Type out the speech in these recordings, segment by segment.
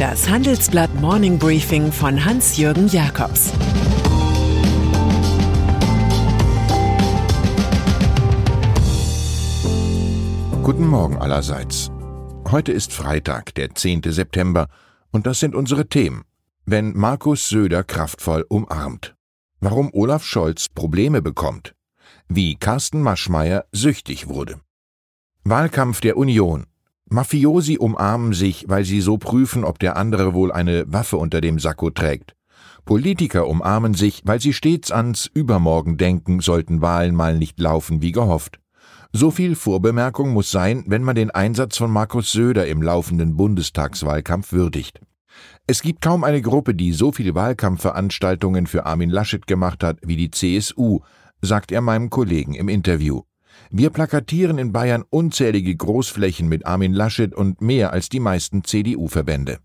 Das Handelsblatt Morning Briefing von Hans-Jürgen Jakobs Guten Morgen allerseits. Heute ist Freitag, der 10. September, und das sind unsere Themen. Wenn Markus Söder kraftvoll umarmt. Warum Olaf Scholz Probleme bekommt. Wie Carsten Maschmeyer süchtig wurde. Wahlkampf der Union. Mafiosi umarmen sich, weil sie so prüfen, ob der andere wohl eine Waffe unter dem Sakko trägt. Politiker umarmen sich, weil sie stets ans Übermorgen denken, sollten Wahlen mal nicht laufen wie gehofft. So viel Vorbemerkung muss sein, wenn man den Einsatz von Markus Söder im laufenden Bundestagswahlkampf würdigt. Es gibt kaum eine Gruppe, die so viele Wahlkampfveranstaltungen für Armin Laschet gemacht hat wie die CSU, sagt er meinem Kollegen im Interview. Wir plakatieren in Bayern unzählige Großflächen mit Armin Laschet und mehr als die meisten CDU-Verbände.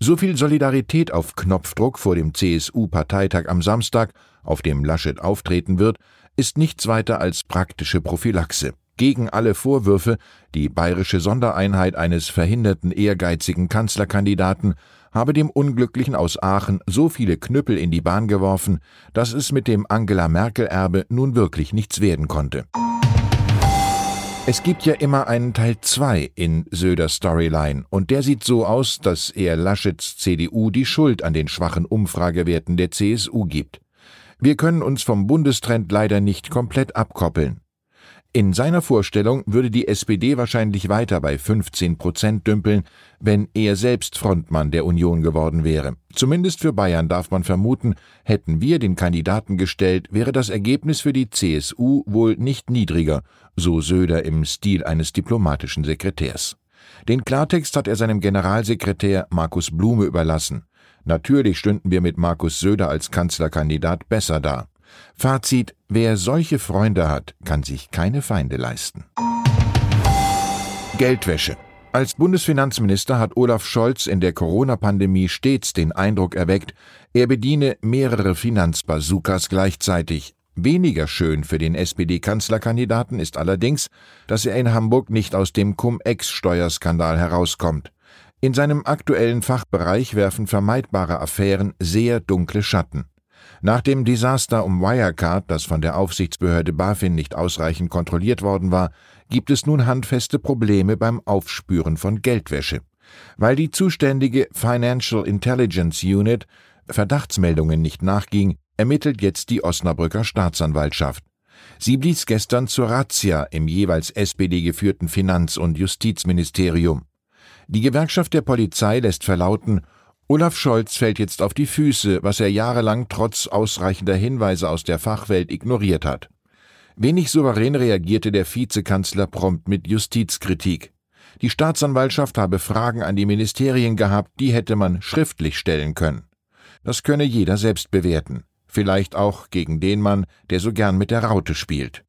So viel Solidarität auf Knopfdruck vor dem CSU-Parteitag am Samstag, auf dem Laschet auftreten wird, ist nichts weiter als praktische Prophylaxe gegen alle Vorwürfe, die bayerische Sondereinheit eines verhinderten ehrgeizigen Kanzlerkandidaten habe dem Unglücklichen aus Aachen so viele Knüppel in die Bahn geworfen, dass es mit dem Angela Merkel-Erbe nun wirklich nichts werden konnte. Es gibt ja immer einen Teil 2 in Söders Storyline, und der sieht so aus, dass er Laschets CDU die Schuld an den schwachen Umfragewerten der CSU gibt. Wir können uns vom Bundestrend leider nicht komplett abkoppeln. In seiner Vorstellung würde die SPD wahrscheinlich weiter bei 15 Prozent dümpeln, wenn er selbst Frontmann der Union geworden wäre. Zumindest für Bayern darf man vermuten, hätten wir den Kandidaten gestellt, wäre das Ergebnis für die CSU wohl nicht niedriger, so Söder im Stil eines diplomatischen Sekretärs. Den Klartext hat er seinem Generalsekretär Markus Blume überlassen. Natürlich stünden wir mit Markus Söder als Kanzlerkandidat besser da. Fazit, wer solche Freunde hat, kann sich keine Feinde leisten. Geldwäsche. Als Bundesfinanzminister hat Olaf Scholz in der Corona-Pandemie stets den Eindruck erweckt, er bediene mehrere Finanzbazookas gleichzeitig. Weniger schön für den SPD-Kanzlerkandidaten ist allerdings, dass er in Hamburg nicht aus dem Cum-Ex-Steuerskandal herauskommt. In seinem aktuellen Fachbereich werfen vermeidbare Affären sehr dunkle Schatten. Nach dem Desaster um Wirecard, das von der Aufsichtsbehörde BaFin nicht ausreichend kontrolliert worden war, gibt es nun handfeste Probleme beim Aufspüren von Geldwäsche. Weil die zuständige Financial Intelligence Unit Verdachtsmeldungen nicht nachging, ermittelt jetzt die Osnabrücker Staatsanwaltschaft. Sie blies gestern zur Razzia im jeweils SPD geführten Finanz- und Justizministerium. Die Gewerkschaft der Polizei lässt verlauten, Olaf Scholz fällt jetzt auf die Füße, was er jahrelang trotz ausreichender Hinweise aus der Fachwelt ignoriert hat. Wenig souverän reagierte der Vizekanzler prompt mit Justizkritik. Die Staatsanwaltschaft habe Fragen an die Ministerien gehabt, die hätte man schriftlich stellen können. Das könne jeder selbst bewerten. Vielleicht auch gegen den Mann, der so gern mit der Raute spielt.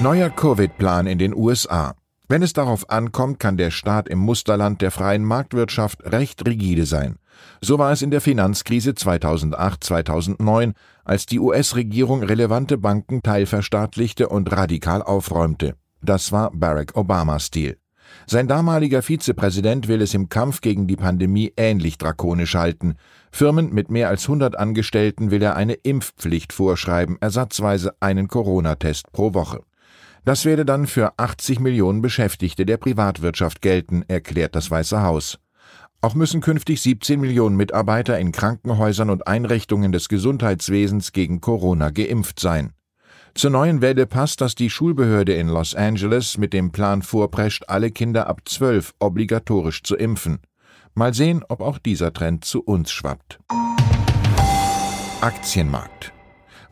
Neuer Covid-Plan in den USA. Wenn es darauf ankommt, kann der Staat im Musterland der freien Marktwirtschaft recht rigide sein. So war es in der Finanzkrise 2008-2009, als die US-Regierung relevante Banken teilverstaatlichte und radikal aufräumte. Das war Barack Obama-Stil. Sein damaliger Vizepräsident will es im Kampf gegen die Pandemie ähnlich drakonisch halten. Firmen mit mehr als 100 Angestellten will er eine Impfpflicht vorschreiben, ersatzweise einen Corona-Test pro Woche. Das werde dann für 80 Millionen Beschäftigte der Privatwirtschaft gelten, erklärt das Weiße Haus. Auch müssen künftig 17 Millionen Mitarbeiter in Krankenhäusern und Einrichtungen des Gesundheitswesens gegen Corona geimpft sein. Zur neuen Welle passt, dass die Schulbehörde in Los Angeles mit dem Plan vorprescht, alle Kinder ab 12 obligatorisch zu impfen. Mal sehen, ob auch dieser Trend zu uns schwappt. Aktienmarkt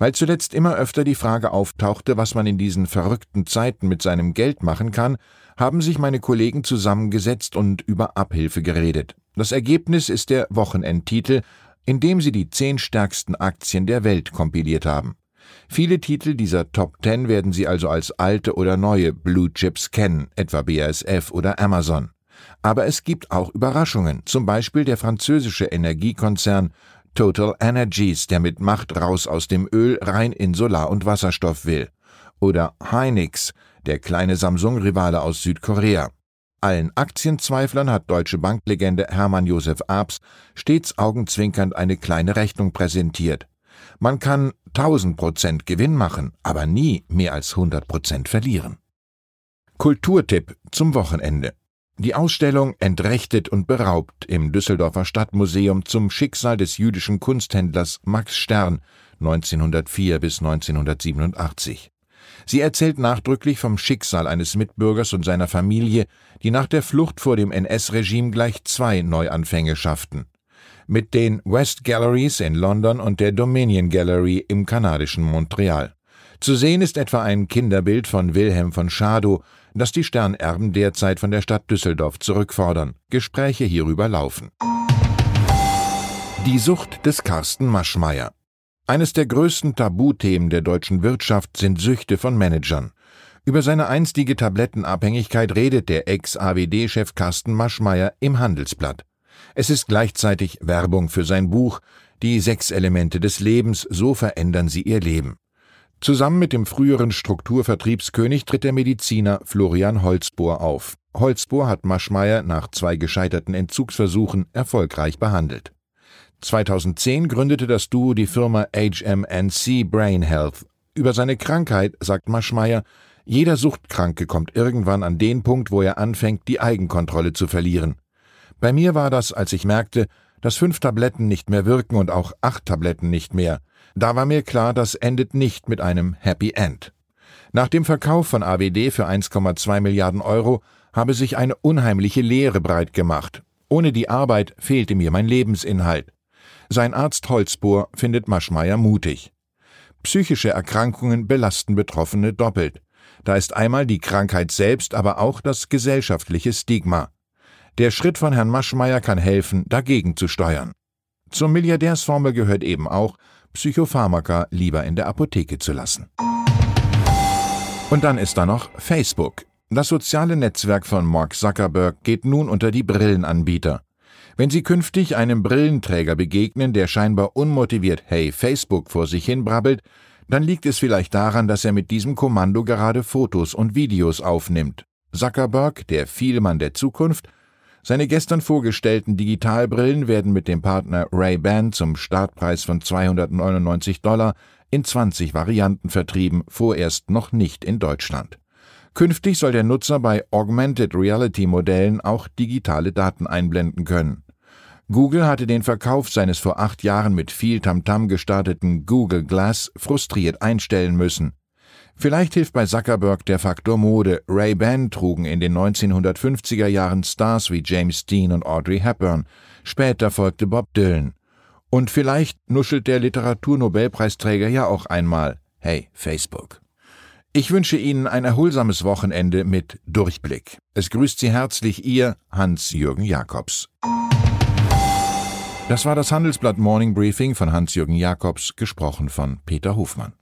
weil zuletzt immer öfter die Frage auftauchte, was man in diesen verrückten Zeiten mit seinem Geld machen kann, haben sich meine Kollegen zusammengesetzt und über Abhilfe geredet. Das Ergebnis ist der Wochenendtitel, in dem sie die zehn stärksten Aktien der Welt kompiliert haben. Viele Titel dieser Top Ten werden Sie also als alte oder neue Blue Chips kennen, etwa BASF oder Amazon. Aber es gibt auch Überraschungen, zum Beispiel der französische Energiekonzern Total Energies, der mit Macht raus aus dem Öl rein in Solar- und Wasserstoff will. Oder Hynix, der kleine Samsung-Rivale aus Südkorea. Allen Aktienzweiflern hat Deutsche Banklegende Hermann Josef Abs stets augenzwinkernd eine kleine Rechnung präsentiert. Man kann 1000 Prozent Gewinn machen, aber nie mehr als 100 Prozent verlieren. Kulturtipp zum Wochenende. Die Ausstellung Entrechtet und beraubt im Düsseldorfer Stadtmuseum zum Schicksal des jüdischen Kunsthändlers Max Stern 1904 bis 1987. Sie erzählt nachdrücklich vom Schicksal eines Mitbürgers und seiner Familie, die nach der Flucht vor dem NS-Regime gleich zwei Neuanfänge schafften. Mit den West Galleries in London und der Dominion Gallery im kanadischen Montreal. Zu sehen ist etwa ein Kinderbild von Wilhelm von Schadow, das die Sternerben derzeit von der Stadt Düsseldorf zurückfordern. Gespräche hierüber laufen. Die Sucht des Carsten Maschmeyer. Eines der größten Tabuthemen der deutschen Wirtschaft sind Süchte von Managern. Über seine einstige Tablettenabhängigkeit redet der Ex-AWD-Chef Carsten Maschmeyer im Handelsblatt. Es ist gleichzeitig Werbung für sein Buch Die sechs Elemente des Lebens, so verändern sie ihr Leben. Zusammen mit dem früheren Strukturvertriebskönig tritt der Mediziner Florian Holzbohr auf. Holzbohr hat Maschmeyer nach zwei gescheiterten Entzugsversuchen erfolgreich behandelt. 2010 gründete das Duo die Firma HMNC Brain Health. Über seine Krankheit sagt Maschmeyer, jeder Suchtkranke kommt irgendwann an den Punkt, wo er anfängt, die Eigenkontrolle zu verlieren. Bei mir war das, als ich merkte, dass fünf Tabletten nicht mehr wirken und auch acht Tabletten nicht mehr. Da war mir klar, das endet nicht mit einem Happy End. Nach dem Verkauf von AWD für 1,2 Milliarden Euro habe sich eine unheimliche Leere breit gemacht. Ohne die Arbeit fehlte mir mein Lebensinhalt. Sein Arzt Holzbohr findet Maschmeyer mutig. Psychische Erkrankungen belasten Betroffene doppelt. Da ist einmal die Krankheit selbst, aber auch das gesellschaftliche Stigma. Der Schritt von Herrn Maschmeyer kann helfen, dagegen zu steuern. Zur Milliardärsformel gehört eben auch, Psychopharmaka lieber in der Apotheke zu lassen. Und dann ist da noch Facebook. Das soziale Netzwerk von Mark Zuckerberg geht nun unter die Brillenanbieter. Wenn Sie künftig einem Brillenträger begegnen, der scheinbar unmotiviert Hey Facebook vor sich hin brabbelt, dann liegt es vielleicht daran, dass er mit diesem Kommando gerade Fotos und Videos aufnimmt. Zuckerberg, der Vielmann der Zukunft, seine gestern vorgestellten Digitalbrillen werden mit dem Partner Ray-Ban zum Startpreis von 299 Dollar in 20 Varianten vertrieben, vorerst noch nicht in Deutschland. Künftig soll der Nutzer bei Augmented Reality Modellen auch digitale Daten einblenden können. Google hatte den Verkauf seines vor acht Jahren mit viel Tamtam gestarteten Google Glass frustriert einstellen müssen. Vielleicht hilft bei Zuckerberg der Faktor Mode. Ray-Ban trugen in den 1950er Jahren Stars wie James Dean und Audrey Hepburn. Später folgte Bob Dylan. Und vielleicht nuschelt der Literaturnobelpreisträger ja auch einmal. Hey, Facebook. Ich wünsche Ihnen ein erholsames Wochenende mit Durchblick. Es grüßt Sie herzlich Ihr Hans-Jürgen Jakobs. Das war das Handelsblatt Morning Briefing von Hans-Jürgen Jakobs, gesprochen von Peter Hofmann.